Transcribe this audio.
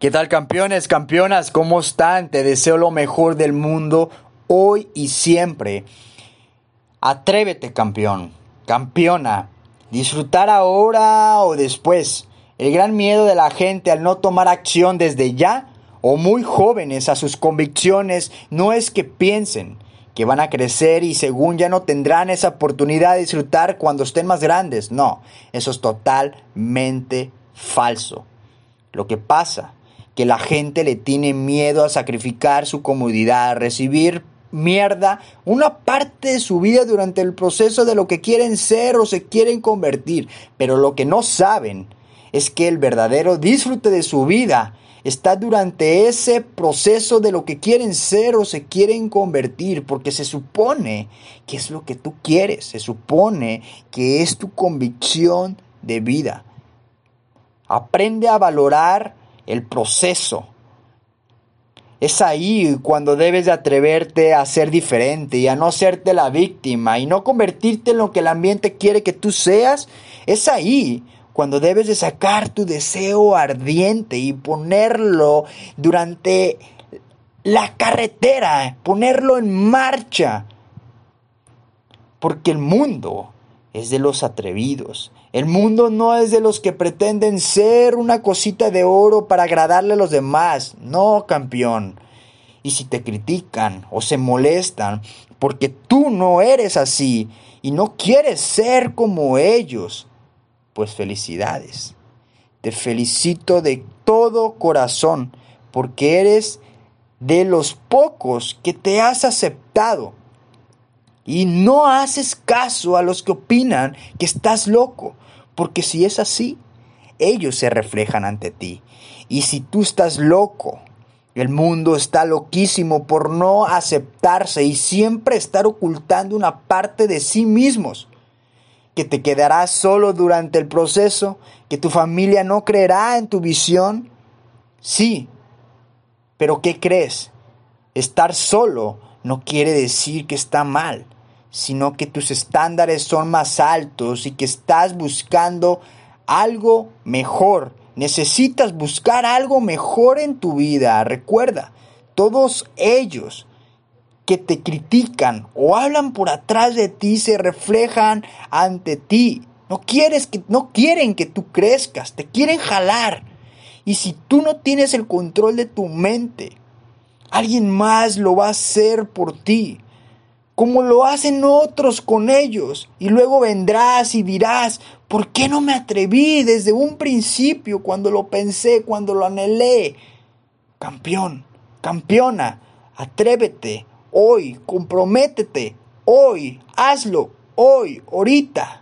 ¿Qué tal campeones, campeonas? ¿Cómo están? Te deseo lo mejor del mundo hoy y siempre. Atrévete, campeón, campeona. Disfrutar ahora o después. El gran miedo de la gente al no tomar acción desde ya o muy jóvenes a sus convicciones no es que piensen que van a crecer y según ya no tendrán esa oportunidad de disfrutar cuando estén más grandes. No, eso es totalmente falso. Lo que pasa que la gente le tiene miedo a sacrificar su comodidad, a recibir mierda una parte de su vida durante el proceso de lo que quieren ser o se quieren convertir. Pero lo que no saben es que el verdadero disfrute de su vida está durante ese proceso de lo que quieren ser o se quieren convertir, porque se supone que es lo que tú quieres, se supone que es tu convicción de vida. Aprende a valorar el proceso. Es ahí cuando debes de atreverte a ser diferente y a no serte la víctima y no convertirte en lo que el ambiente quiere que tú seas. Es ahí cuando debes de sacar tu deseo ardiente y ponerlo durante la carretera, ponerlo en marcha. Porque el mundo es de los atrevidos. El mundo no es de los que pretenden ser una cosita de oro para agradarle a los demás. No, campeón. Y si te critican o se molestan porque tú no eres así y no quieres ser como ellos, pues felicidades. Te felicito de todo corazón porque eres de los pocos que te has aceptado y no haces caso a los que opinan que estás loco, porque si es así, ellos se reflejan ante ti. Y si tú estás loco, el mundo está loquísimo por no aceptarse y siempre estar ocultando una parte de sí mismos, que te quedarás solo durante el proceso, que tu familia no creerá en tu visión. Sí, pero ¿qué crees? Estar solo no quiere decir que está mal, sino que tus estándares son más altos y que estás buscando algo mejor. Necesitas buscar algo mejor en tu vida. Recuerda, todos ellos que te critican o hablan por atrás de ti se reflejan ante ti. No quieres que no quieren que tú crezcas, te quieren jalar. Y si tú no tienes el control de tu mente, Alguien más lo va a hacer por ti, como lo hacen otros con ellos. Y luego vendrás y dirás, ¿por qué no me atreví desde un principio cuando lo pensé, cuando lo anhelé? Campeón, campeona, atrévete, hoy, comprométete, hoy, hazlo, hoy, ahorita.